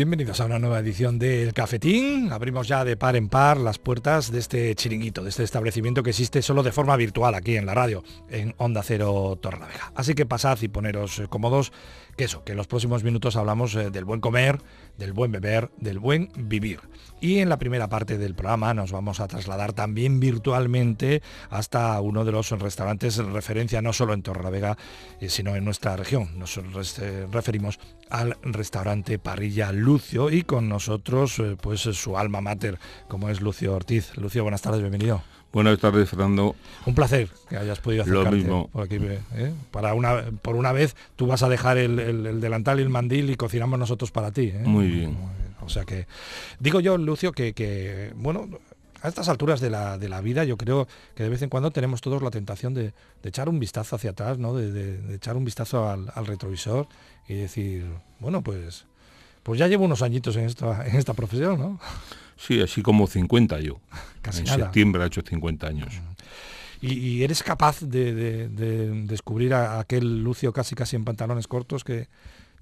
bienvenidos a una nueva edición del Cafetín. Abrimos ya de par en par las puertas de este chiringuito, de este establecimiento que existe solo de forma virtual aquí en la radio, en Onda Cero Torlavega. Así que pasad y poneros cómodos, que eso, que en los próximos minutos hablamos eh, del buen comer, del buen beber, del buen vivir. Y en la primera parte del programa nos vamos a trasladar también virtualmente hasta uno de los restaurantes en referencia no solo en Torlavega, eh, sino en nuestra región. Nos referimos al restaurante Parrilla Lucio y con nosotros pues su alma mater, como es Lucio Ortiz. Lucio, buenas tardes, bienvenido. Buenas tardes, Fernando. Un placer que hayas podido acercarte Lo mismo. por aquí. ¿eh? Para una, por una vez tú vas a dejar el, delantal y el mandil y cocinamos nosotros para ti. ¿eh? Muy, bien. O sea que digo yo, Lucio, que, bueno, a estas alturas de la, de la, vida yo creo que de vez en cuando tenemos todos la tentación de, echar un vistazo hacia atrás, ¿no? de, echar un vistazo al, al, retrovisor y decir, bueno, pues, pues ya llevo unos añitos en esta, en esta profesión, ¿no? Sí, así como 50 yo. en septiembre ha hecho 50 años. ¿Y, eres capaz de, descubrir a aquel Lucio casi casi en pantalones cortos que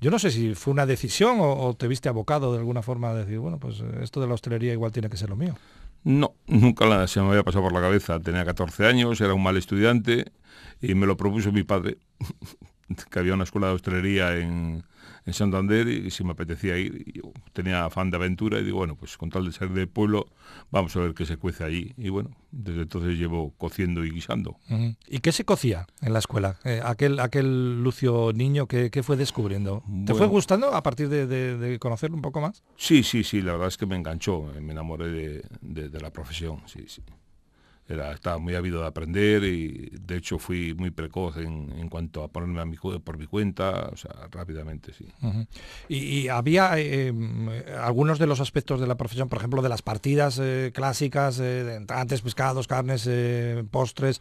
yo no sé si fue una decisión o, te viste abocado de alguna forma a decir, bueno, pues eh, esto de la hostelería igual tiene que ser lo mío? No, nunca la, se me había pasado por la cabeza. Tenía 14 años, era un mal estudiante y me lo propuso mi padre, que había una escuela de hostelería en, en Santander y si me apetecía ir, yo tenía afán de aventura y digo, bueno, pues con tal de ser del pueblo, vamos a ver qué se cuece allí. Y bueno, desde entonces llevo cociendo y guisando. ¿Y qué se cocía en la escuela? Eh, aquel, aquel Lucio niño que, fue descubriendo. ¿Te fue gustando a partir de, conocerlo un poco más? Sí, sí, sí, la verdad es que me enganchó, me enamoré de, de la profesión, sí, sí estaba muy ávido de aprender y de hecho fui muy precoz en, cuanto a ponerme a mi, por mi cuenta, o sea, rápidamente, sí. y, había eh, algunos de los aspectos de la profesión, por ejemplo, de las partidas eh, clásicas, eh, entrantes, pescados, carnes, postres,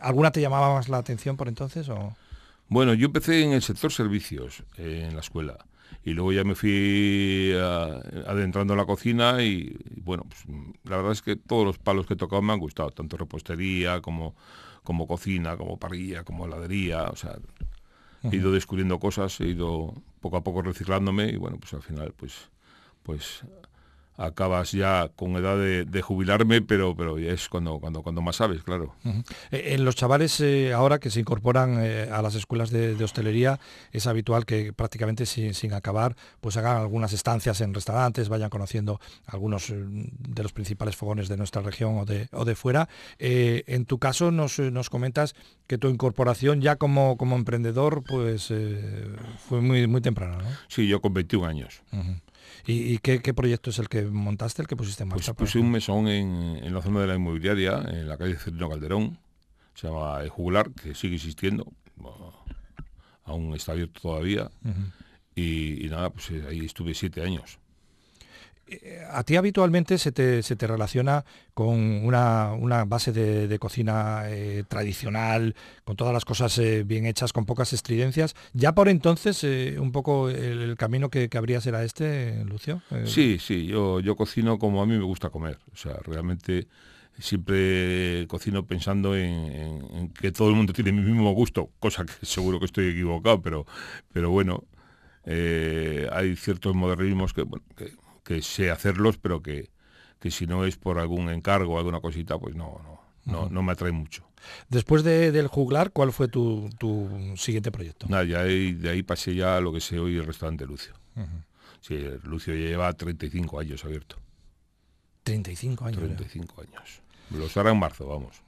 ¿alguna te llamaba más la atención por entonces? O? Bueno, yo empecé en el sector servicios en la escuela y luego ya me fui adentrando en la cocina y, bueno, pues, la verdad es que todos los palos que he tocado me han gustado, tanto repostería como, como cocina, como parrilla, como heladería, o sea, he ido descubriendo cosas, he ido poco a poco reciclándome y bueno, pues al final pues pues acabas ya con edad de, jubilarme, pero, pero es cuando, cuando, cuando más sabes, claro. Eh, en los chavales eh, ahora que se incorporan eh, a las escuelas de, hostelería, es habitual que prácticamente sin, acabar, pues hagan algunas estancias en restaurantes, vayan conociendo algunos de los principales fogones de nuestra región o de, o de fuera. en tu caso nos, nos, comentas que tu incorporación ya como, como emprendedor pues fue muy, muy temprana, ¿no? Sí, yo con 21 años. ¿Y, qué, proyecto es el que montaste, el que pusiste en marcha? Pues puse un mesón en, la zona de la inmobiliaria, en la calle Cerino Calderón, se llama El Jugular, que sigue existiendo, aún está abierto todavía, y, y, nada, pues eh, ahí estuve siete años a ti habitualmente se te, se te relaciona con una, base de, cocina eh, tradicional, con todas las cosas eh, bien hechas, con pocas estridencias. ¿Ya por entonces eh, un poco el, camino que, que, habrías era este, Lucio? Sí, sí, yo, yo cocino como a mí me gusta comer. O sea, realmente siempre cocino pensando en, que todo el mundo tiene mi mismo gusto, cosa que seguro que estoy equivocado, pero, pero bueno, hay ciertos modernismos que que sé hacerlos, pero que, si no es por algún encargo o alguna cosita, pues no, no, no, me atrae mucho. Después de, del juglar, ¿cuál fue tu, siguiente proyecto? Nada, ya de ahí pasé ya a lo que sé hoy el restaurante Lucio. Sí, Lucio ya lleva 35 años abierto. 35 años. 35 años. Lo hará en marzo, vamos.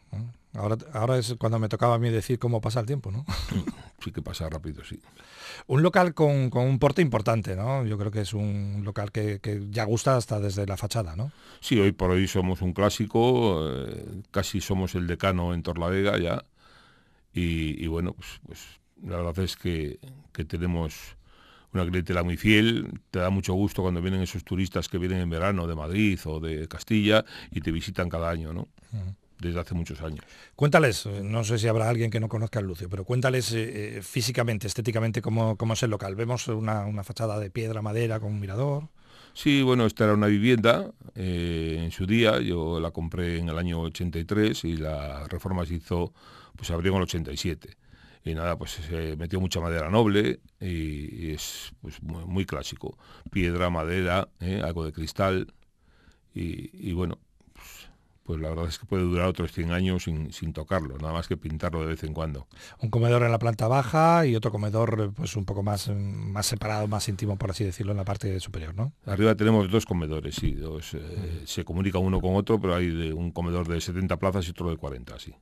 Ahora, ahora es cuando me tocaba a mí decir cómo pasa el tiempo, ¿no? Sí que pasa rápido, sí. Un local con, un porte importante, ¿no? Yo creo que es un local que, ya gusta hasta desde la fachada, ¿no? Sí, hoy por hoy somos un clásico, eh, casi somos el decano en Torlavega ya. Y, bueno, pues, pues, la verdad es que, tenemos una clientela muy fiel, te da mucho gusto cuando vienen esos turistas que vienen en verano de Madrid o de Castilla y te visitan cada año, ¿no? Desde hace muchos años. Cuéntales, no sé si habrá alguien que no conozca el Lucio, pero cuéntales eh, eh, físicamente, estéticamente, cómo, cómo, es el local. Vemos una, fachada de piedra, madera, con un mirador. Sí, bueno, esta era una vivienda eh, en su día, yo la compré en el año 83 y la reforma se hizo, pues abrió en el 87. y nada, pues se metió mucha madera noble y, es pues, muy, clásico. Piedra, madera, ¿eh? algo de cristal y, bueno, pues, la verdad es que puede durar otros 100 años sin, sin, tocarlo, nada más que pintarlo de vez en cuando. Un comedor en la planta baja y otro comedor pues un poco más, más separado, más íntimo, por así decirlo, en la parte superior, ¿no? Arriba tenemos dos comedores, sí, dos, eh, se comunica uno con otro, pero hay un comedor de 70 plazas y otro de 40, sí.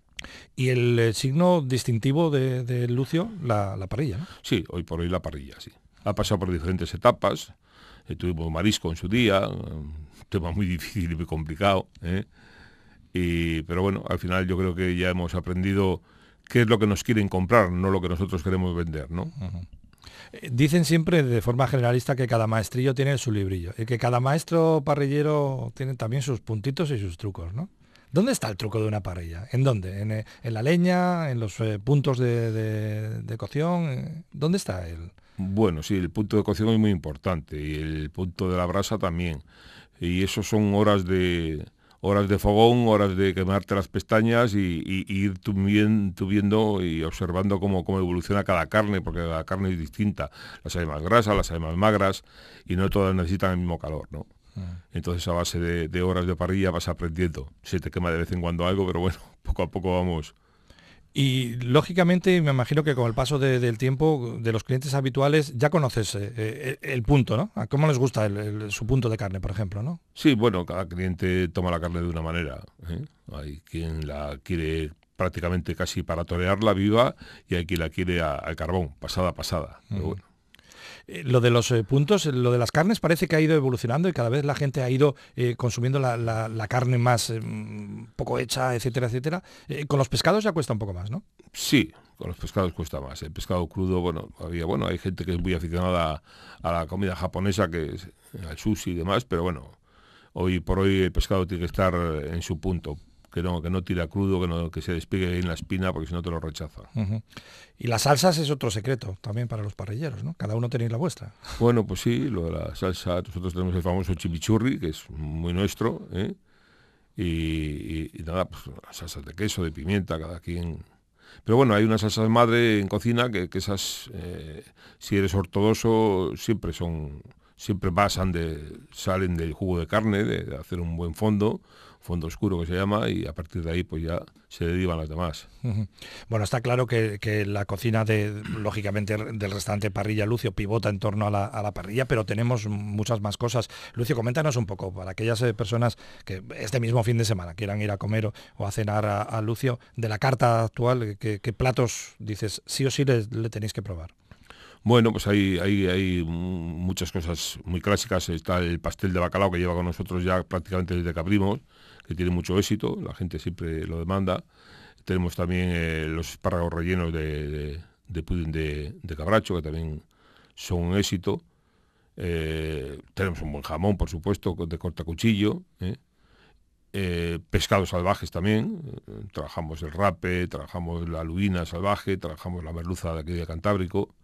Y el eh, signo distintivo de, Lucio, la, parrilla, ¿no? Sí, hoy por hoy la parrilla, sí. Ha pasado por diferentes etapas. Eh, tuvimos marisco en su día, un tema muy difícil y muy complicado. ¿eh? Y, pero bueno, al final yo creo que ya hemos aprendido qué es lo que nos quieren comprar, no lo que nosotros queremos vender, ¿no? Dicen siempre de forma generalista que cada maestrillo tiene su librillo y que cada maestro parrillero tiene también sus puntitos y sus trucos, ¿no? ¿Dónde está el truco de una parrilla? ¿En dónde? ¿En, eh, la leña? ¿En los eh, puntos de, cocción? Eh, ¿Dónde está él? Bueno, sí, el punto de cocción es muy importante y el punto de la brasa también. Y eso son horas de horas de fogón, horas de quemarte las pestañas y, ir viendo y observando cómo, cómo evoluciona cada carne, porque cada carne es distinta. Las hay más grasas, las hay más magras y no todas necesitan el mismo calor, ¿no? Entonces a base de, horas de parrilla vas aprendiendo. Se te quema de vez en cuando algo, pero bueno, poco a poco vamos. Y lógicamente me imagino que con el paso del tiempo de los clientes habituales ya conoces eh, eh, el punto, ¿no? cómo les gusta su punto de carne, por ejemplo, ¿no? Sí, bueno, cada cliente toma la carne de una manera. ¿eh? Hay quien la quiere prácticamente casi para torearla viva y hay quien la quiere al carbón, pasada pasada. bueno. Eh, lo de los eh, puntos, lo de las carnes parece que ha ido evolucionando y cada vez la gente ha ido eh, consumiendo la, carne más poco hecha, etcétera, etcétera. con los pescados ya cuesta un poco más, ¿no? Sí, con los pescados cuesta más. El pescado crudo, bueno, había, bueno, hay gente que es muy aficionada a, la comida japonesa, que es al sushi y demás, pero bueno, hoy por hoy el pescado tiene que estar en su punto que no, que no tira crudo, que, no, que se despegue en la espina porque si no te lo rechaza. Y las salsas es otro secreto también para los parrilleros, ¿no? Cada uno tenéis la vuestra. Bueno, pues sí, lo de la salsa, nosotros tenemos el famoso chimichurri, que es muy nuestro, ¿eh? y, nada, pues las salsas de queso, de pimienta, cada quien... Pero bueno, hay unas salsas madre en cocina que, esas, eh, si eres ortodoxo, siempre son, siempre pasan de, salen del jugo de carne, de hacer un buen fondo, fondo oscuro que se llama, y a partir de ahí pues ya se derivan las demás. Bueno, está claro que, la cocina de, lógicamente, del restaurante Parrilla Lucio pivota en torno a la, parrilla, pero tenemos muchas más cosas. Lucio, coméntanos un poco, para aquellas eh, personas que este mismo fin de semana quieran ir a comer o, a cenar a, Lucio, de la carta actual, ¿qué, platos dices sí o sí le, tenéis que probar? Bueno, pues hay, hay, hay, muchas cosas muy clásicas. Está el pastel de bacalao que lleva con nosotros ya prácticamente desde que abrimos, que tiene mucho éxito, la gente siempre lo demanda. Tenemos también eh, los espárragos rellenos de, de, pudín de, cabracho, que también son un éxito. Eh, tenemos un buen jamón, por supuesto, de cortacuchillo. ¿eh? eh pescados salvajes también. trabajamos el rape, trabajamos la lubina salvaje, trabajamos la merluza de aquí de Cantábrico.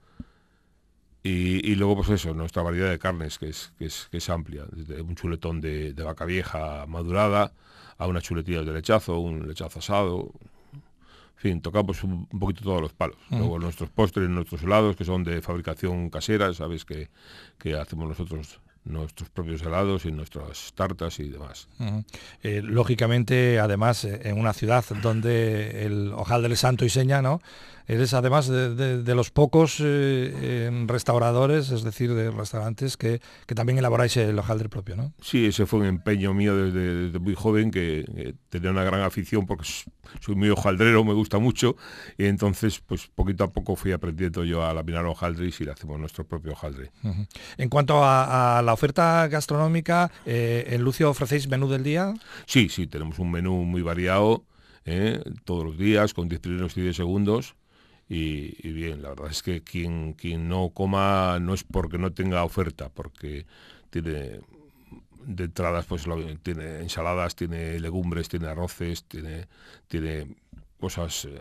Y, luego, pues eso, nuestra variedad de carnes, que es, que es, que es amplia, desde un chuletón de, de, vaca vieja madurada a una chuletilla de lechazo, un lechazo asado. En fin, tocamos un, poquito todos los palos. Luego nuestros postres, nuestros helados, que son de fabricación casera, sabes que, que hacemos nosotros nuestros propios helados y nuestras tartas y demás. Eh, lógicamente, además, eh, en una ciudad donde el hojaldre santo y seña, ¿no? Eres además de, los pocos eh, restauradores, es decir, de restaurantes que, también elaboráis el hojaldre propio, ¿no? Sí, ese fue un empeño mío desde, muy joven, que tenía una gran afición porque soy muy hojaldrero, me gusta mucho, y entonces, pues poquito a poco fui aprendiendo yo a laminar hojaldres y le hacemos nuestro propio hojaldre. En cuanto a, la oferta gastronómica, eh, ¿en Lucio ofrecéis menú del día? Sí, sí, tenemos un menú muy variado, ¿eh? todos los días, con 10 primeros y 10 segundos. Y, bien, la verdad es que quien, quien no coma no es porque no tenga oferta, porque tiene de entradas pues tiene ensaladas, tiene legumbres, tiene arroces, tiene, tiene cosas, eh,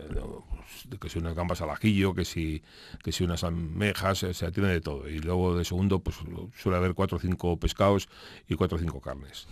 pues, que si unas gambas al ajillo, que si, que si unas almejas, o sea, tiene de todo. Y luego de segundo, pues suele haber cuatro o cinco pescados y cuatro o cinco carnes.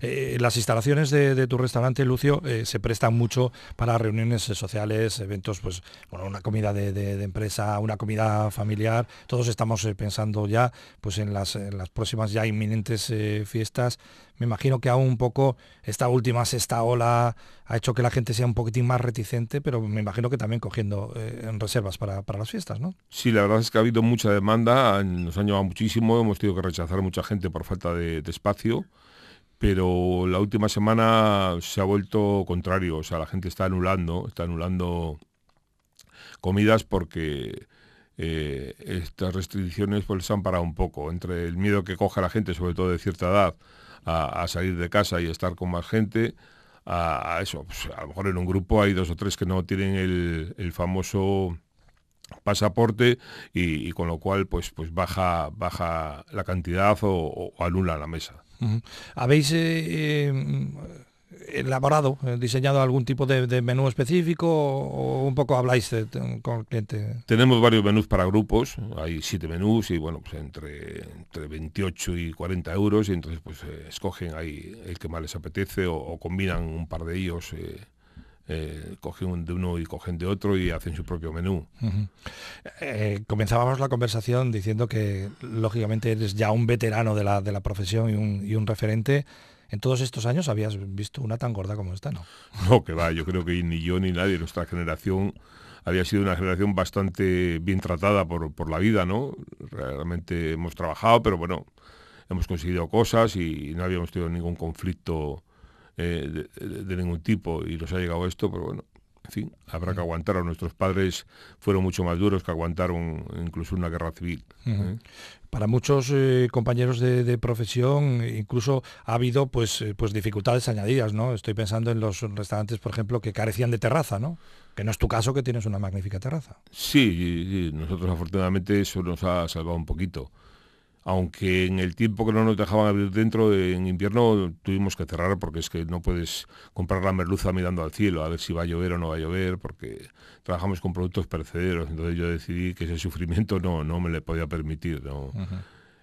Eh, las instalaciones de, tu restaurante, Lucio, eh, se prestan mucho para reuniones sociales, eventos, pues, bueno, una comida de, empresa, una comida familiar. Todos estamos pensando ya, pues, en las, en las próximas ya inminentes fiestas me imagino que aún un poco esta última sexta ola ha hecho que la gente sea un poquitín más reticente, pero me imagino que también cogiendo eh, en reservas para, las fiestas, ¿no? Sí, la verdad es que ha habido mucha demanda, nos han llevado muchísimo, hemos tenido que rechazar mucha gente por falta de, espacio pero la última semana se ha vuelto contrario, o sea, la gente está anulando, está anulando comidas porque eh, estas restricciones pues han parado un poco, entre el miedo que coge la gente, sobre todo de cierta edad, a, salir de casa y estar con más gente, a, eso, pues, a lo mejor en un grupo hay dos o tres que no tienen el, famoso pasaporte y, con lo cual pues pues baja baja la cantidad o, anula la mesa. ¿Habéis eh, eh, elaborado, eh, diseñado algún tipo de, menú específico o un poco habláis con el cliente? Tenemos varios menús para grupos, hay siete menús y bueno, pues entre, entre 28 y 40 euros y entonces pues eh, escogen ahí el que más les apetece o, combinan un par de ellos. Eh, cogen de uno y cogen de otro y hacen su propio menú. comenzábamos la conversación diciendo que lógicamente eres ya un veterano de la, de la profesión y un, y un referente en todos estos años habías visto una tan gorda como esta, ¿no? No, que va, yo creo que ni yo ni nadie, nuestra generación había sido una generación bastante bien tratada por, la vida, ¿no? Realmente hemos trabajado, pero bueno, hemos conseguido cosas y no habíamos tenido ningún conflicto eh, de, ningún tipo y nos ha llegado esto, pero bueno, en fin, habrá que aguantar. A nuestros padres fueron mucho más duros que aguantaron incluso una guerra civil. ¿eh? Para muchos eh, compañeros de, profesión incluso ha habido pues, eh, pues dificultades añadidas, ¿no? Estoy pensando en los restaurantes, por ejemplo, que carecían de terraza, ¿no? Que no es tu caso que tienes una magnífica terraza. sí nosotros afortunadamente eso nos ha salvado un poquito aunque en el tiempo que no nos dejaban abrir dentro, en invierno tuvimos que cerrar porque es que no puedes comprar la merluza mirando al cielo a ver si va a llover o no va a llover, porque trabajamos con productos perecederos, entonces yo decidí que ese sufrimiento no, no me le podía permitir.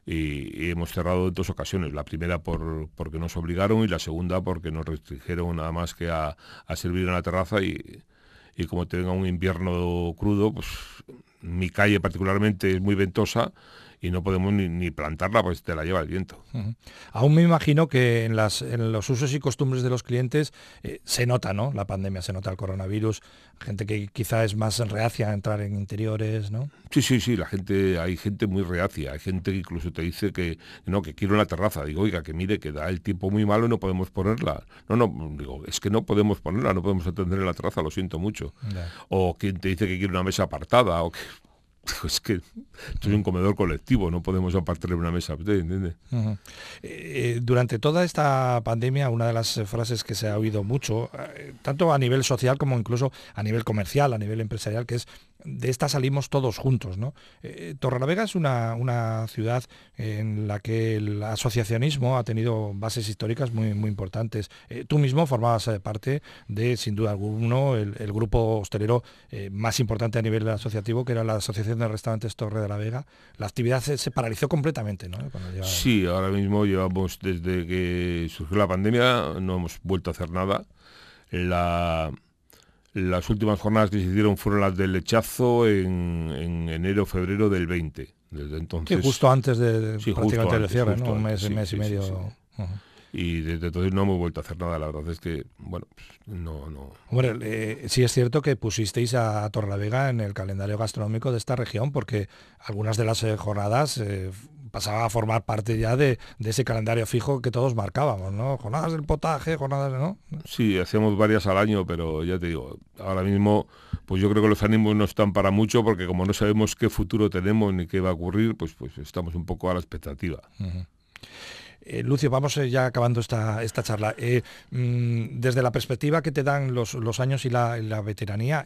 y, hemos cerrado en dos ocasiones, la primera por, porque nos obligaron y la segunda porque nos restringieron nada más que a, servir en la terraza y, y como tenga un invierno crudo, pues mi calle particularmente es muy ventosa y no podemos ni, plantarla, pues te la lleva el viento. Aún me imagino que en, las, en los usos y costumbres de los clientes eh, se nota, ¿no? La pandemia, se nota el coronavirus, gente que quizá es más reacia a entrar en interiores, ¿no? Sí, sí, sí, la gente, hay gente muy reacia, hay gente que incluso te dice que no, que quiero una terraza. Digo, oiga, que mire, que da el tiempo muy malo y no podemos ponerla. No, no, digo, es que no podemos ponerla, no podemos atender en la terraza, lo siento mucho. O quien te dice que quiere una mesa apartada, o que es que esto es un comedor colectivo, no podemos apartarle una mesa, ¿entiendes? Eh, durante toda esta pandemia, una de las frases que se ha oído mucho, eh, tanto a nivel social como incluso a nivel comercial, a nivel empresarial, que es de esta salimos todos juntos. ¿no? Eh, Torrelavega es una, una, ciudad en la que el asociacionismo ha tenido bases históricas muy, muy importantes. Eh, tú mismo formabas eh, parte de, sin duda alguno, el, grupo hostelero más importante a nivel asociativo, que era la Asociación de Restaurantes Torre de la Vega. La actividad se, paralizó completamente. ¿no? Sí, ahora mismo llevamos, desde que surgió la pandemia, no hemos vuelto a hacer nada. Las últimas jornadas que se hicieron fueron las del lechazo en, enero, febrero del 20. Desde entonces. justo antes de, prácticamente cierre, ¿no? Un mes, mes y medio. Y desde entonces no hemos vuelto a hacer nada, la verdad es que, bueno, no, no. Hombre, eh, sí es cierto que pusisteis a Torlavega en el calendario gastronómico de esta región, porque algunas de las eh, jornadas eh, pasaba a formar parte ya de, ese calendario fijo que todos marcábamos, ¿no? Jornadas del potaje, jornadas, ¿no? Sí, hacíamos varias al año, pero ya te digo, ahora mismo, pues yo creo que los ánimos no están para mucho, porque como no sabemos qué futuro tenemos ni qué va a ocurrir, pues, pues estamos un poco a la expectativa. Eh, Lucio, vamos eh, ya acabando esta, esta charla. Eh, mm, desde la perspectiva que te dan los, años y la, la veteranía,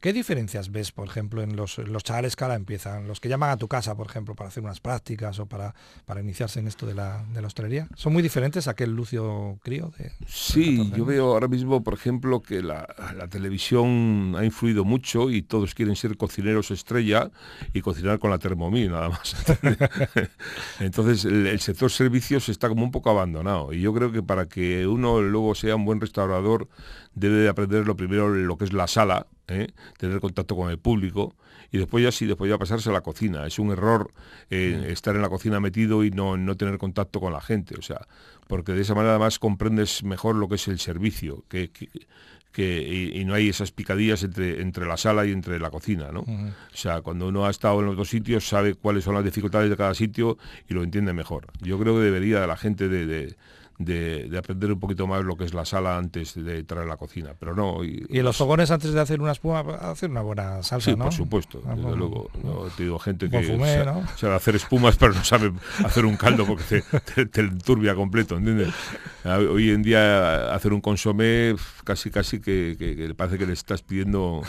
¿Qué diferencias ves, por ejemplo, en los, los chavales que ahora empiezan, los que llaman a tu casa, por ejemplo, para hacer unas prácticas o para, para iniciarse en esto de la, de la hostelería? ¿Son muy diferentes a aquel Lucio Crío? De, sí, yo veo ahora mismo, por ejemplo, que la, televisión ha influido mucho y todos quieren ser cocineros estrella y cocinar con la Thermomix nada más. Entonces el, sector servicios está como un poco abandonado y yo creo que para que uno luego sea un buen restaurador debe de aprender lo primero lo que es la sala, ¿eh? tener contacto con el público y después ya sí, después ya pasarse a la cocina. Es un error eh, estar en la cocina metido y no, no tener contacto con la gente, o sea, porque de esa manera además comprendes mejor lo que es el servicio, que, que, y, no hay esas picadillas entre, entre la sala y entre la cocina, ¿no? O sea, cuando uno ha estado en los dos sitios sabe cuáles son las dificultades de cada sitio y lo entiende mejor. Yo creo que debería la gente de de, aprender un poquito más lo que es la sala antes de entrar a la cocina, pero no. Y, en los fogones antes de hacer una espuma, hacer una buena salsa, sí, ¿no? por supuesto, ah, desde luego. No, te digo, gente que sabe, hacer espumas, pero no sabe hacer un caldo porque te, te, turbia completo, ¿entiendes? Hoy en día hacer un consomé casi casi que, le parece que le estás pidiendo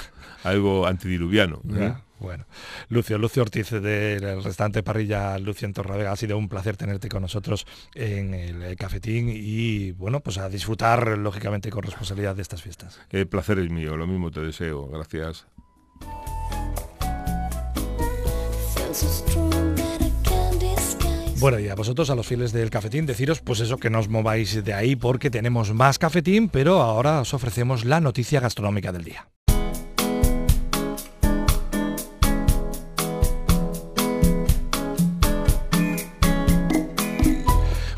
algo antidiluviano. ¿eh? Bueno, Lucio, Lucio Ortiz del restaurante Parrilla Lucio en Torravega, ha sido un placer tenerte con nosotros en el cafetín y bueno, pues a disfrutar lógicamente con responsabilidad de estas fiestas. El placer es mío, lo mismo te deseo, gracias. Bueno, y a vosotros, a los fieles del cafetín, deciros pues eso, que no os mováis de ahí porque tenemos más cafetín, pero ahora os ofrecemos la noticia gastronómica del día.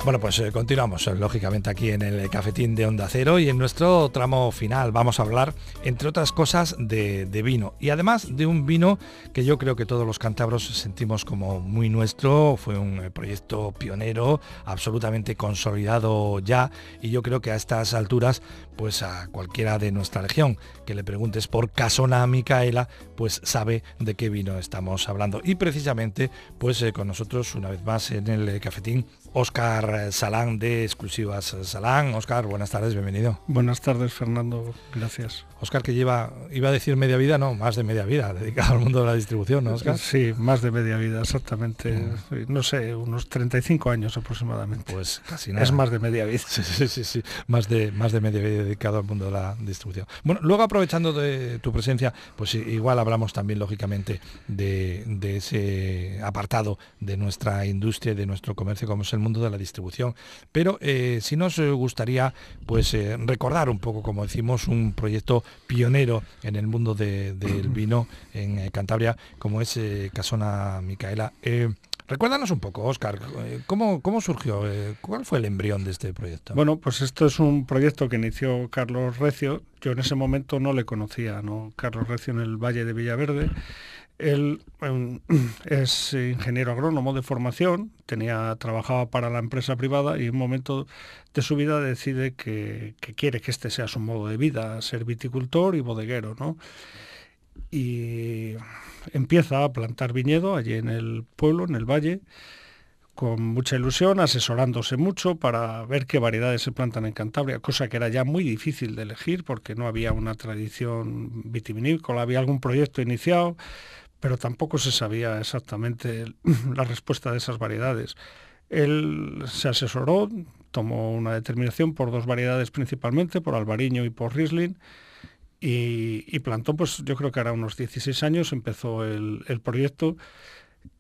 Bueno, pues eh, continuamos, eh, lógicamente, aquí en el cafetín de Onda Cero y en nuestro tramo final vamos a hablar, entre otras cosas, de, vino. Y además de un vino que yo creo que todos los cántabros sentimos como muy nuestro, fue un eh, proyecto pionero, absolutamente consolidado ya, y yo creo que a estas alturas, pues a cualquiera de nuestra región que le preguntes por Casona Micaela, pues sabe de qué vino estamos hablando. Y precisamente, pues con nosotros, una vez más en el cafetín, Óscar Salán de Exclusivas Salán. Óscar, buenas tardes, bienvenido. Buenas tardes, Fernando, gracias. Óscar, que lleva, iba a decir media vida, no, más de media vida, dedicado al mundo de la distribución, ¿no, Óscar? Sí, más de media vida, exactamente. Mm. No sé, unos 35 años aproximadamente. Pues casi nada. Es más de media vida. Sí, sí, sí, sí, Más, de, más de media vida dedicado al mundo de la distribución. Bueno, luego aprovechando de tu presencia, pues igual hablamos también, lógicamente, de, de ese apartado de nuestra industria de nuestro comercio, como es el mundo de la distribución. Pero eh, si nos gustaría pues eh, recordar un poco, como decimos, un proyecto pionero en el mundo del vino en eh, Cantabria, como es Casona Micaela. Recuérdanos un poco, Óscar, ¿cómo, ¿cómo, surgió? ¿Cuál fue el embrión de este proyecto? Bueno, pues esto es un proyecto que inició Carlos Recio. Yo en ese momento no le conocía, ¿no? Carlos Recio en el Valle de Villaverde. Él em, es ingeniero agrónomo de formación, tenía, trabajaba para la empresa privada y en un momento de su vida decide que, quiere que este sea su modo de vida, ser viticultor y bodeguero. ¿no? Y empieza a plantar viñedo allí en el pueblo, en el valle, con mucha ilusión, asesorándose mucho para ver qué variedades se plantan en Cantabria, cosa que era ya muy difícil de elegir porque no había una tradición vitivinícola, había algún proyecto iniciado, pero tampoco se sabía exactamente la respuesta de esas variedades. Él se asesoró, tomó una determinación por dos variedades principalmente, por albariño y por riesling, y, plantó, pues yo creo que era unos 16 años, empezó el, proyecto,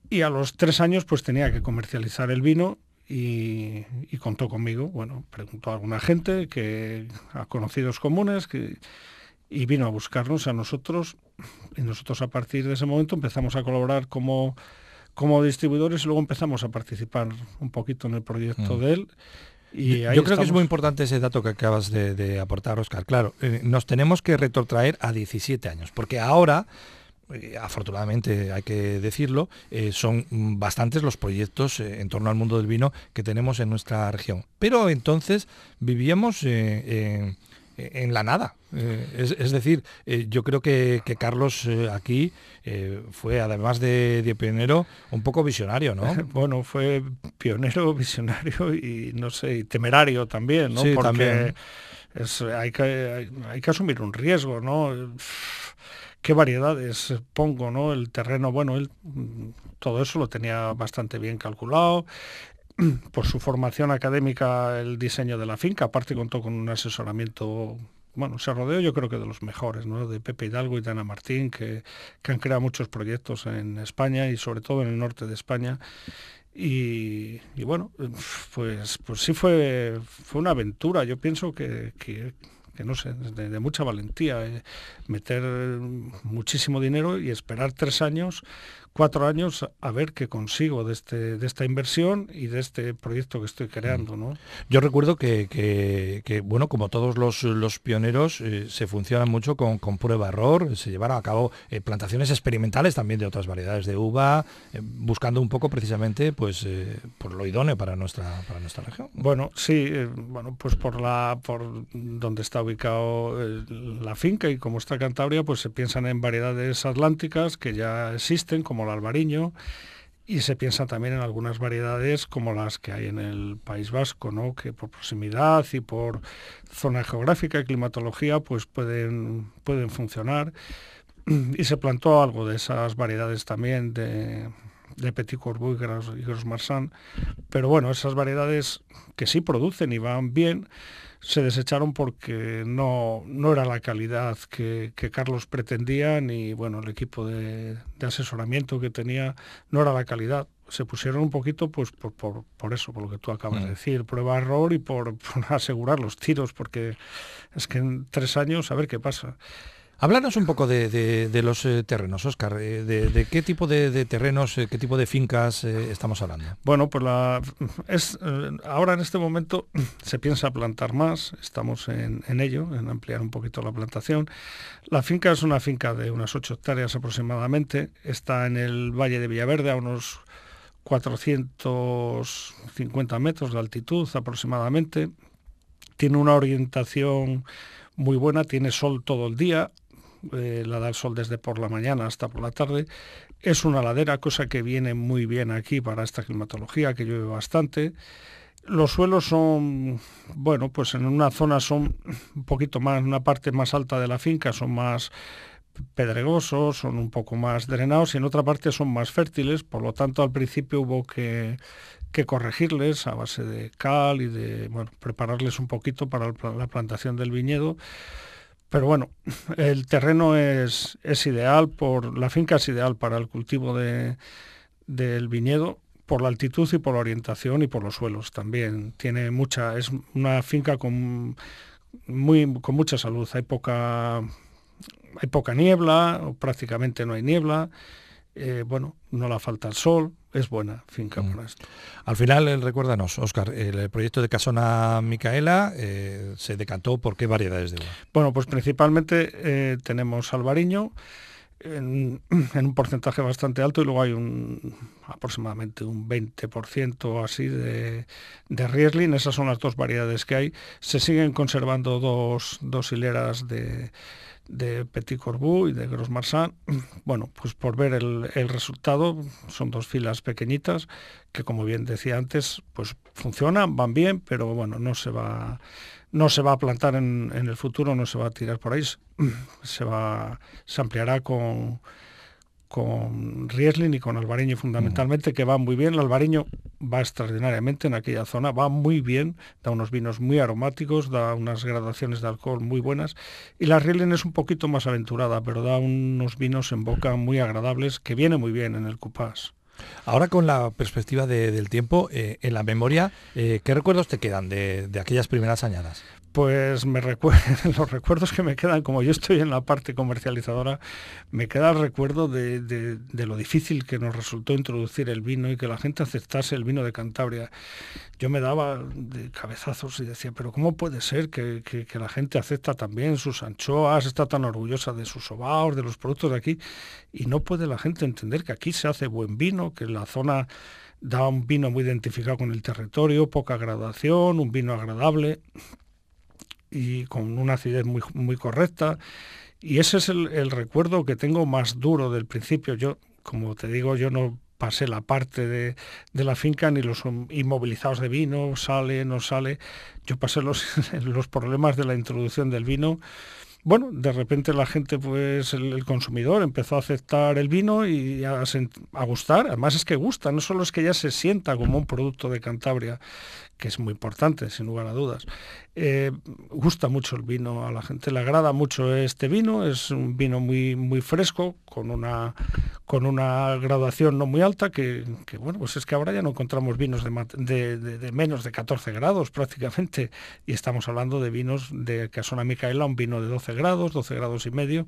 y a los tres años pues tenía que comercializar el vino y, contó conmigo. Bueno, preguntó a alguna gente, que, a conocidos comunes, que, y vino a buscarnos a nosotros y nosotros a partir de ese momento empezamos a colaborar como, como distribuidores y luego empezamos a participar un poquito en el proyecto mm. de él. Y Yo creo que es muy importante ese dato que acabas de, aportar, Oscar. Claro, eh, nos tenemos que retrotraer a 17 años, porque ahora eh, afortunadamente hay que decirlo, eh, son bastantes los proyectos en torno al mundo del vino que tenemos en nuestra región. Pero entonces vivíamos en la nada. Eh, es, decir, eh, yo creo que, Carlos eh, aquí fue, además de, pionero, un poco visionario, ¿no? bueno, fue pionero, visionario y, no sé, temerario también, ¿no? Sí, Porque hay, que, hay, que asumir un riesgo, ¿no? qué variedades pongo, ¿no? El terreno, bueno, él mm, todo eso lo tenía bastante bien calculado. Por su formación académica, el diseño de la finca, aparte contó con un asesoramiento bueno, se rodeó yo creo que de los mejores, ¿no? de Pepe Hidalgo y de Ana Martín, que, que, han creado muchos proyectos en España y sobre todo en el norte de España. Y, bueno, pues, pues sí fue, fue una aventura. Yo pienso que, que, no sé, de, mucha valentía, eh, meter muchísimo dinero y esperar tres años cuatro años a ver qué consigo de, este, de esta inversión y de este proyecto que estoy creando. ¿no? Yo recuerdo que, bueno, como todos los, pioneros, eh, se funcionan mucho con, prueba-error, se llevaron a cabo eh, plantaciones experimentales también de otras variedades de uva, eh, buscando un poco precisamente pues, por lo idóneo para nuestra, para nuestra región. Bueno, sí, bueno, pues por, la, por donde está ubicado la finca y como está Cantabria, pues se piensan en variedades atlánticas que ya existen, como el albariño, y se piensa también en algunas variedades como las que hay en el País Vasco, ¿no? que por proximidad y por zona geográfica y climatología pues pueden, pueden funcionar. Y se plantó algo de esas variedades también de, de Petit Corbeau y Gros, y Gros Marsan. Pero bueno, esas variedades que sí producen y van bien, se desecharon porque no, no era la calidad que, Carlos pretendía, ni bueno, el equipo de, asesoramiento que tenía no era la calidad. Se pusieron un poquito pues por, por, eso, por lo que tú acabas de mm. decir, prueba-error y por, por asegurar los tiros, porque es que en tres años a ver qué pasa. Háblanos un poco de, los eh, terrenos, Oscar. Eh, de, qué tipo de, terrenos, eh, qué tipo de fincas estamos hablando? Bueno, pues ahora en este momento se piensa plantar más, estamos en, ello, en ampliar un poquito la plantación. La finca es una finca de unas 8 hectáreas aproximadamente, está en el Valle de Villaverde a unos 450 metros de altitud aproximadamente. Tiene una orientación muy buena, tiene sol todo el día, eh, la da el sol desde por la mañana hasta por la tarde. Es una ladera, cosa que viene muy bien aquí para esta climatología, que llueve bastante. Los suelos son, bueno, pues en una zona son un poquito más, una parte más alta de la finca son más pedregosos, son un poco más drenados y en otra parte son más fértiles, por lo tanto al principio hubo que, que corregirles a base de cal y de, bueno, prepararles un poquito para la plantación del viñedo pero bueno, el terreno es, es ideal, por la finca es ideal para el cultivo de, del viñedo, por la altitud y por la orientación y por los suelos también. Tiene mucha, es una finca con, muy, con mucha salud. Hay poca, hay poca niebla, prácticamente no hay niebla. Eh, bueno, no la falta el sol, es buena finca mm. esto. Al final, eh, recuérdanos, Oscar, el proyecto de Casona Micaela eh, se decantó por qué variedades de uva. Bueno, pues principalmente tenemos albariño en, un porcentaje bastante alto y luego hay un aproximadamente un 20% así de, de Riesling. Esas son las dos variedades que hay. Se siguen conservando dos, dos hileras de de Petit Corbu y de Gros Marsan. Bueno, pues por ver el, resultado, son dos filas pequeñitas que como bien decía antes, pues funcionan, van bien, pero bueno, no se va, no se va a plantar en, en el futuro, no se va a tirar por ahí, se va, se ampliará con con Riesling y con Albariño fundamentalmente, que va muy bien. El Albariño va extraordinariamente en aquella zona, va muy bien, da unos vinos muy aromáticos, da unas gradaciones de alcohol muy buenas. Y la Riesling es un poquito más aventurada, pero da unos vinos en boca muy agradables, que viene muy bien en el Cupás. Ahora con la perspectiva del tiempo, eh, en la memoria, eh, ¿qué recuerdos te quedan de, de aquellas primeras añadas? Pues me los recuerdos que me quedan, como yo estoy en la parte comercializadora, me queda el recuerdo de, lo difícil que nos resultó introducir el vino y que la gente aceptase el vino de Cantabria. Yo me daba de cabezazos y decía, pero ¿cómo puede ser que, la gente acepta también sus anchoas, está tan orgullosa de sus sobaos, de los productos de aquí, y no puede la gente entender que aquí se hace buen vino, que la zona da un vino muy identificado con el territorio, poca graduación, un vino agradable y con una acidez muy, muy correcta. Y ese es el, recuerdo que tengo más duro del principio. Yo, como te digo, yo no pasé la parte de, la finca ni los inmovilizados de vino, sale, no sale. Yo pasé los, los problemas de la introducción del vino bueno, de repente la gente, pues el, consumidor empezó a aceptar el vino y a, a, gustar. Además es que gusta, no solo es que ya se sienta como un producto de Cantabria, que es muy importante, sin lugar a dudas. Eh, gusta mucho el vino, a la gente le agrada mucho este vino, es un vino muy, muy fresco, con una, con una graduación no muy alta, que, bueno, pues es que ahora ya no encontramos vinos de, de, menos de 14 grados prácticamente, y estamos hablando de vinos de Casona Micaela, un vino de 12 grados, 12 grados y medio,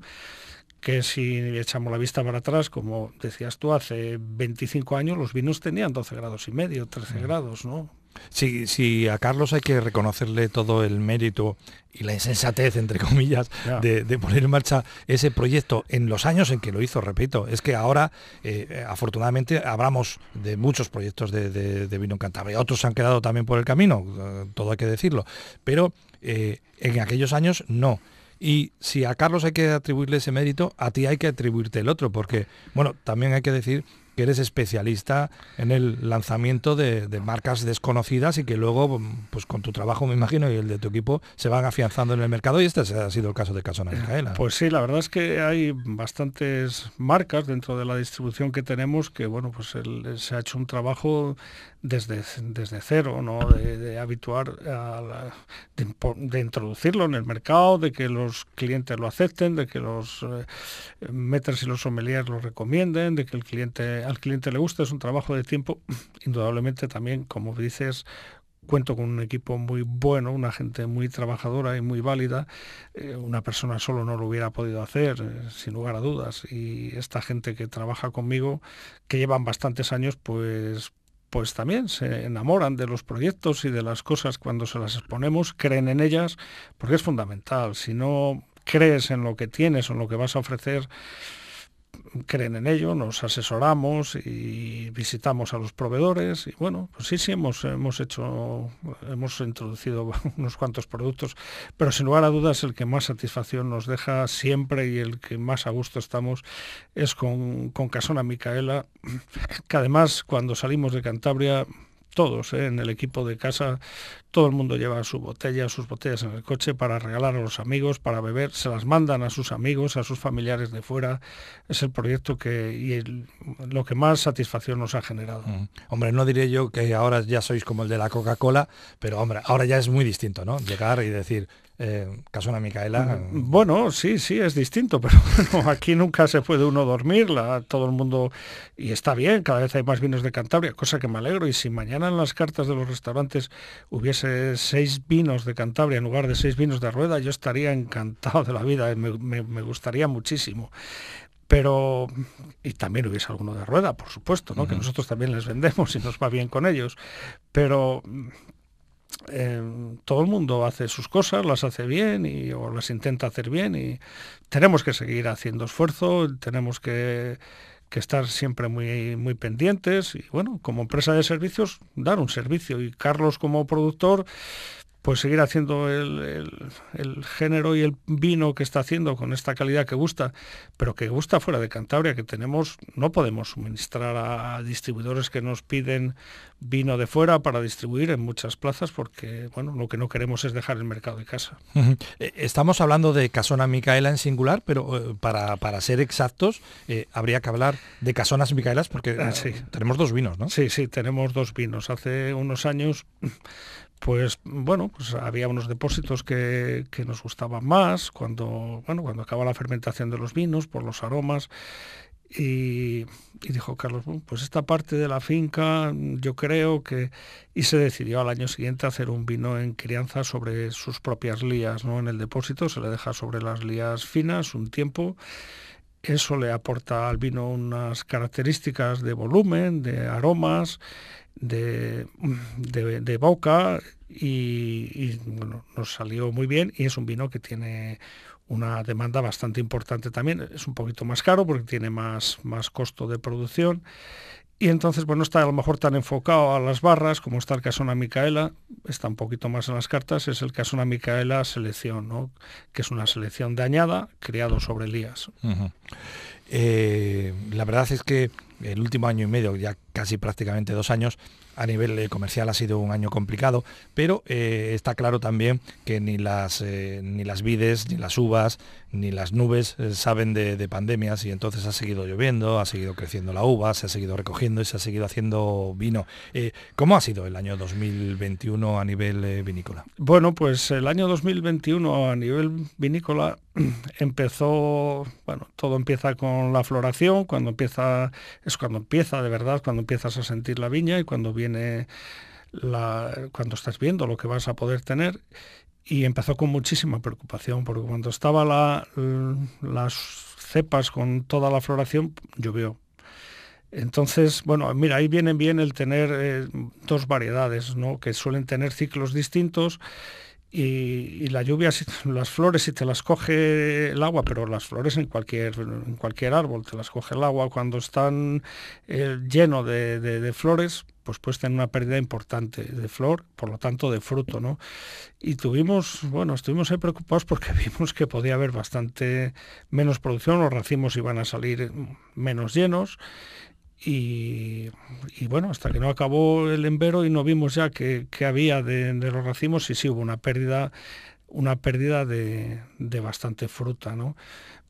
que si echamos la vista para atrás, como decías tú, hace 25 años los vinos tenían 12 grados y medio, 13 grados, ¿no? Si, a Carlos hay que reconocerle todo el mérito y la insensatez, entre comillas, de, poner en marcha ese proyecto en los años en que lo hizo, repito, es que ahora, eh, afortunadamente, hablamos de muchos proyectos de, vino en Cantabria. Otros se han quedado también por el camino, eh, todo hay que decirlo, pero eh, en aquellos años no. Y si a Carlos hay que atribuirle ese mérito, a ti hay que atribuirte el otro, porque, bueno, también hay que decir que eres especialista en el lanzamiento de, marcas desconocidas y que luego, pues con tu trabajo, me imagino, y el de tu equipo, se van afianzando en el mercado y este ha sido el caso de Casona Micaela. Pues sí, la verdad es que hay bastantes marcas dentro de la distribución que tenemos que, bueno, pues se ha hecho un trabajo desde, desde cero, ¿no? de, habituar, de, introducirlo en el mercado, de que los clientes lo acepten, de que los eh, y los sommeliers lo recomienden, de que el cliente, al cliente le guste, es un trabajo de tiempo, indudablemente también, como dices, cuento con un equipo muy bueno, una gente muy trabajadora y muy válida. Eh, una persona solo no lo hubiera podido hacer, eh, sin lugar a dudas. Y esta gente que trabaja conmigo, que llevan bastantes años, pues pues también se enamoran de los proyectos y de las cosas cuando se las exponemos, creen en ellas, porque es fundamental. Si no crees en lo que tienes o en lo que vas a ofrecer, creen en ello, nos asesoramos y visitamos a los proveedores y bueno, pues sí, sí hemos, hemos hecho, hemos introducido unos cuantos productos, pero sin lugar a dudas el que más satisfacción nos deja siempre y el que más a gusto estamos es con, con Casona Micaela, que además cuando salimos de Cantabria todos ¿eh? en el equipo de casa, todo el mundo lleva su botella, sus botellas en el coche para regalar a los amigos, para beber, se las mandan a sus amigos, a sus familiares de fuera. Es el proyecto que y lo que más satisfacción nos ha generado. Mm. Hombre, no diré yo que ahora ya sois como el de la Coca-Cola, pero hombre, ahora ya es muy distinto, ¿no? Llegar y decir, eh, Casona Micaela. Mm, bueno, sí, sí, es distinto, pero aquí nunca se puede uno dormir, todo el mundo, y está bien, cada vez hay más vinos de Cantabria, cosa que me alegro, y si mañana en las cartas de los restaurantes hubiese seis vinos de Cantabria en lugar de seis vinos de rueda, yo estaría encantado de la vida, me, gustaría muchísimo pero y también hubiese alguno de rueda, por supuesto, ¿no? que nosotros también les vendemos y nos va bien con ellos, pero eh, todo el mundo hace sus cosas, las hace bien y, o las intenta hacer bien y tenemos que seguir haciendo esfuerzo, tenemos que, que, estar siempre muy, muy pendientes y bueno, como empresa de servicios, dar un servicio. Y Carlos como productor pues seguir haciendo el, género y el vino que está haciendo con esta calidad que gusta, pero que gusta fuera de Cantabria, que tenemos, no podemos suministrar a distribuidores que nos piden vino de fuera para distribuir en muchas plazas, porque bueno, lo que no queremos es dejar el mercado de casa. Eh, estamos hablando de Casona Micaela en singular, pero eh, para, para, ser exactos, eh, habría que hablar de Casonas Micaelas porque ah, tenemos dos vinos, ¿no? Sí, sí, tenemos dos vinos. Hace unos años pues bueno, pues había unos depósitos que, nos gustaban más cuando, bueno, cuando acaba la fermentación de los vinos, por los aromas. Y, dijo Carlos, pues esta parte de la finca yo creo que... Y se decidió al año siguiente hacer un vino en crianza sobre sus propias lías, ¿no? En el depósito se le deja sobre las lías finas un tiempo. Eso le aporta al vino unas características de volumen, de aromas, de, de, boca y, bueno, nos salió muy bien y es un vino que tiene una demanda bastante importante también. Es un poquito más caro porque tiene más, más costo de producción y entonces, bueno, está a lo mejor tan enfocado a las barras como está el Casona Micaela, está un poquito más en las cartas, es el Casona Micaela Selección, que es una selección de añada criado sobre Elías. Eh, la verdad es que el último año y medio, ya casi prácticamente dos años, a nivel eh, comercial ha sido un año complicado, pero eh, está claro también que ni las, ni las vides, ni las uvas, ni las nubes saben de, pandemias y entonces ha seguido lloviendo, ha seguido creciendo la uva, se ha seguido recogiendo y se ha seguido haciendo vino. ¿Cómo ha sido el año 2021 a nivel vinícola? Bueno, pues el año 2021 a nivel vinícola empezó, bueno, todo empieza con la floración, cuando empieza, es cuando empieza de verdad, cuando empiezas a sentir la viña y cuando viene la, cuando estás viendo lo que vas a poder tener. Y empezó con muchísima preocupación, porque cuando estaba la, las cepas con toda la floración, llovió. Entonces, bueno, mira, ahí viene bien el tener eh, dos variedades, ¿no? que suelen tener ciclos distintos y, la lluvia, las flores, si te las coge el agua, pero las flores en cualquier, en cualquier árbol, te las coge el agua, cuando están eh, llenos de, flores, pues puedes tener una pérdida importante de flor, por lo tanto de fruto, ¿no? Y tuvimos, bueno, estuvimos ahí preocupados porque vimos que podía haber bastante menos producción, los racimos iban a salir menos llenos y, bueno, hasta que no acabó el embero y no vimos ya que, había de, los racimos y sí hubo una pérdida, una pérdida de, bastante fruta, ¿no?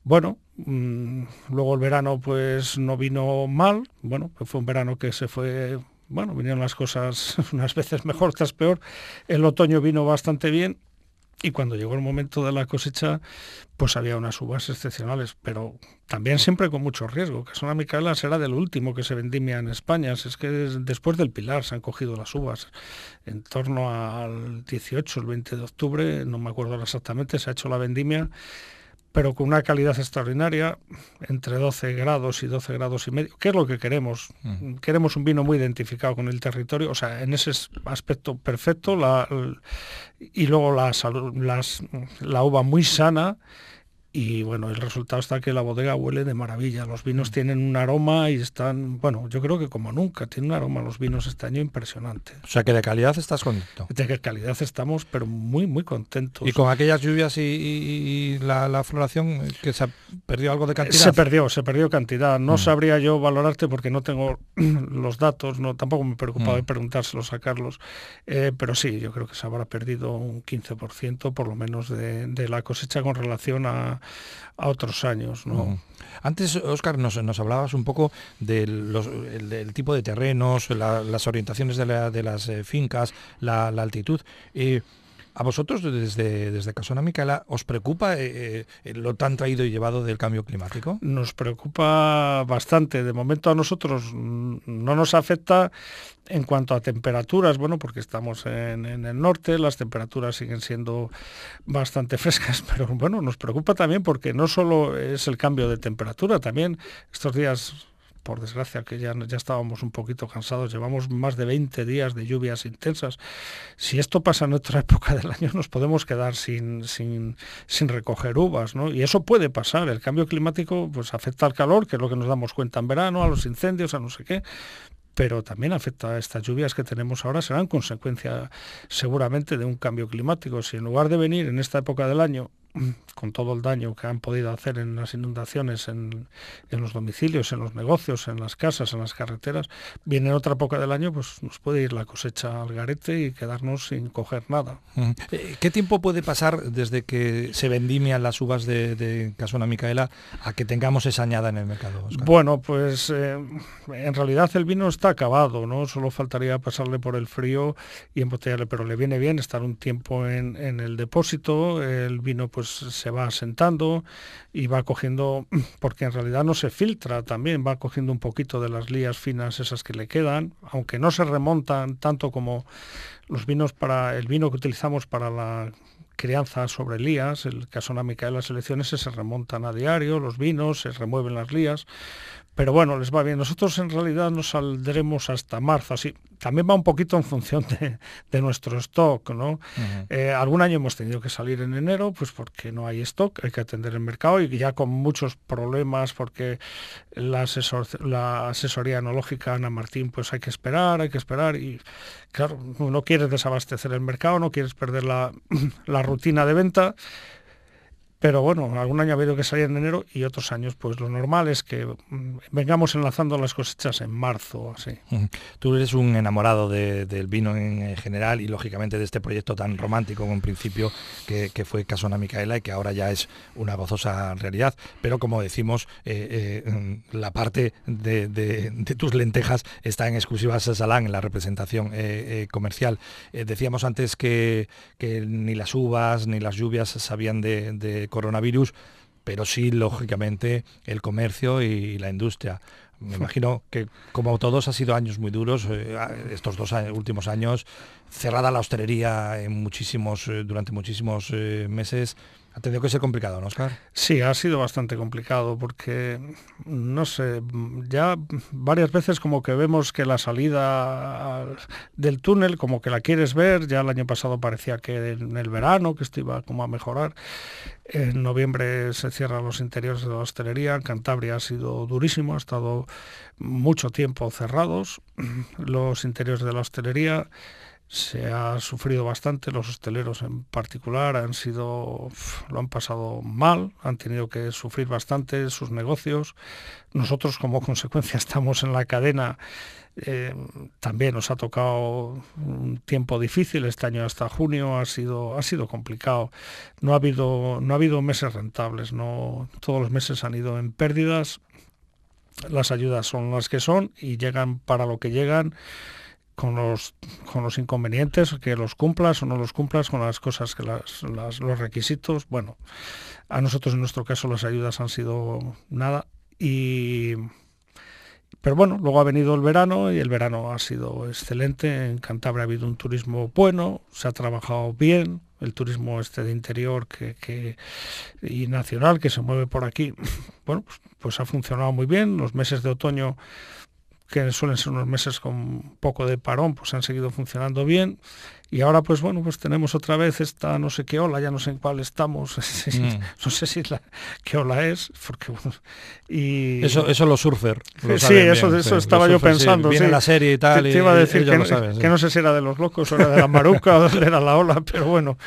Bueno, mm, luego el verano pues no vino mal, bueno, fue un verano que se fue, bueno, vinieron las cosas unas veces mejor, otras peor, el otoño vino bastante bien y cuando llegó el momento de la cosecha, pues había unas uvas excepcionales, pero también siempre con mucho riesgo. Son Micaela será del último que se vendimia en España. Es que después del Pilar se han cogido las uvas. En torno al 18, el 20 de octubre, no me acuerdo exactamente, se ha hecho la vendimia pero con una calidad extraordinaria, entre 12 grados y 12 grados y medio. ¿Qué es lo que queremos? Mm. Queremos un vino muy identificado con el territorio, o sea, en ese aspecto perfecto, y luego la uva muy sana y bueno, el resultado está que la bodega huele de maravilla. Los vinos tienen un aroma y están, bueno, yo creo que como nunca, tienen un aroma los vinos este año impresionante. O sea que de calidad estás contento. De calidad estamos, pero muy, muy contentos. Y con aquellas lluvias y, la, floración, que se perdió algo de cantidad. Se perdió, se perdió cantidad. No mm. sabría yo valorarte porque no tengo los datos, no tampoco me preocupaba mm. de preguntárselos a Carlos, eh, pero sí, yo creo que se habrá perdido un 15% por lo menos de la cosecha con relación a a otros años. ¿no? Antes, Oscar, nos, hablabas un poco del, tipo de terrenos, las orientaciones de, las eh, fincas, la, altitud. Eh, ¿A vosotros desde, desde Casona Micaela os preocupa eh, eh, lo tan traído y llevado del cambio climático? Nos preocupa bastante. De momento a nosotros no nos afecta en cuanto a temperaturas, bueno, porque estamos en, en, el norte, las temperaturas siguen siendo bastante frescas, pero bueno, nos preocupa también porque no solo es el cambio de temperatura, también estos días por desgracia, que ya, ya estábamos un poquito cansados, llevamos más de 20 días de lluvias intensas. Si esto pasa en otra época del año, nos podemos quedar sin, sin, sin recoger uvas, ¿no? Y eso puede pasar. El cambio climático pues, afecta al calor, que es lo que nos damos cuenta en verano, a los incendios, a no sé qué, pero también afecta a estas lluvias que tenemos ahora, serán consecuencia seguramente de un cambio climático. Si en lugar de venir en esta época del año con todo el daño que han podido hacer en las inundaciones, en, los domicilios, en los negocios, en las casas, en las carreteras, viene otra época del año, pues nos puede ir la cosecha al garete y quedarnos sin coger nada. Eh, ¿Qué tiempo puede pasar desde que se vendimian las uvas de, Casona Micaela a que tengamos esa añada en el mercado? Bueno, pues eh, en realidad el vino está acabado, ¿no? Solo faltaría pasarle por el frío y embotellarle, pero le viene bien estar un tiempo en, en el depósito, el vino pues pues, se va asentando y va cogiendo, porque en realidad no se filtra también, va cogiendo un poquito de las lías finas esas que le quedan, aunque no se remontan tanto como los vinos para el vino que utilizamos para la crianza sobre lías, el casonamica de las elecciones se remontan a diario, los vinos, se remueven las lías, pero bueno, les va bien. Nosotros en realidad nos saldremos hasta marzo, así. También va un poquito en función de, nuestro stock, ¿no? Eh, algún año hemos tenido que salir en enero, pues porque no hay stock, hay que atender el mercado y ya con muchos problemas porque la, la asesoría enológica Ana Martín, pues hay que esperar, hay que esperar y claro, no quieres desabastecer el mercado, no quieres perder la, la rutina de venta pero bueno, algún año ha habido que salir en enero y otros años pues lo normal es que mm, vengamos enlazando las cosechas en marzo, así. Tú eres un enamorado del vino en general y lógicamente de este proyecto tan romántico en un principio que, fue Casona Micaela y que ahora ya es una gozosa realidad, pero como decimos, eh, eh, la parte de, tus lentejas está en exclusiva Salán en la representación eh, comercial. decíamos antes que, ni las uvas ni las lluvias sabían de coronavirus, pero sí, lógicamente, el comercio y la industria. Me imagino que, como todos, ha sido años muy duros, eh, estos dos últimos años, cerrada la hostelería en muchísimos, eh, durante muchísimos eh, meses, ha tenido que ser complicado, ¿no, Oscar? Sí, ha sido bastante complicado porque, no sé, ya varias veces como que vemos que la salida del túnel, como que la quieres ver, ya el año pasado parecía que en el verano, que esto iba como a mejorar. En noviembre se cierran los interiores de la hostelería, Cantabria ha sido durísimo, ha estado mucho tiempo cerrados los interiores de la hostelería se ha sufrido bastante, los hosteleros en particular han sido, lo han pasado mal, han tenido que sufrir bastante sus negocios. Nosotros como consecuencia estamos en la cadena, eh, también nos ha tocado un tiempo difícil, este año hasta junio ha sido, ha sido complicado. No ha habido, no ha habido meses rentables, no, todos los meses han ido en pérdidas, las ayudas son las que son y llegan para lo que llegan con los, con los inconvenientes, que los cumplas o no los cumplas, con las cosas, que las, los requisitos. Bueno, a nosotros en nuestro caso las ayudas han sido nada. Y, pero bueno, luego ha venido el verano y el verano ha sido excelente. En Cantabria ha habido un turismo bueno, se ha trabajado bien, el turismo este de interior que, y nacional que se mueve por aquí, bueno, pues, pues ha funcionado muy bien. Los meses de otoño que suelen ser unos meses con poco de parón, pues han seguido funcionando bien. Y ahora pues bueno, pues tenemos otra vez esta no sé qué ola, ya no sé en cuál estamos, mm. no sé si la, qué ola es, porque y eso eso los surfer. sí, eso, eso estaba yo pensando. viene la serie y tal. Te, iba a decir que, no sé si era de los locos o era de la maruca o era la ola, pero bueno,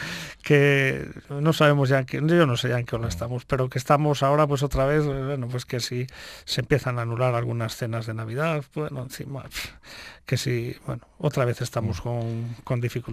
que no sabemos ya en qué, yo no sé ya en qué ola mm. estamos, pero que estamos ahora pues otra vez, bueno, pues que si se empiezan a anular algunas cenas de Navidad, bueno, encima que si, bueno, otra vez estamos mm. con, dificultades.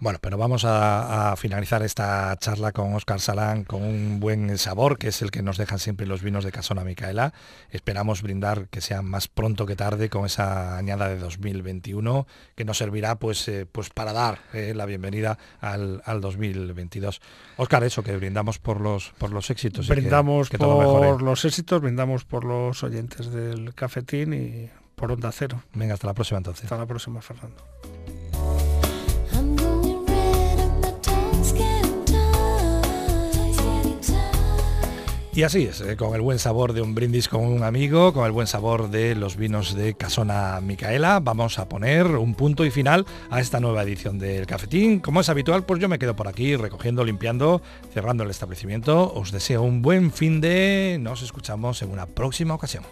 Bueno, pero vamos a, finalizar esta charla con Oscar Salán con un buen sabor, que es el que nos dejan siempre los vinos de Casona Micaela. Esperamos brindar que sea más pronto que tarde con esa añada de 2021, que nos servirá pues, eh, pues para dar eh, la bienvenida al, 2022. Oscar, eso, que brindamos por los, por los éxitos. Brindamos por los éxitos, brindamos por los oyentes del cafetín y por Onda Cero. Venga, hasta la próxima entonces. Hasta la próxima, Fernando. Y así es, eh, con el buen sabor de un brindis con un amigo, con el buen sabor de los vinos de Casona Micaela, vamos a poner un punto y final a esta nueva edición del Cafetín. Como es habitual, pues yo me quedo por aquí recogiendo, limpiando, cerrando el establecimiento. Os deseo un buen fin de... Nos escuchamos en una próxima ocasión.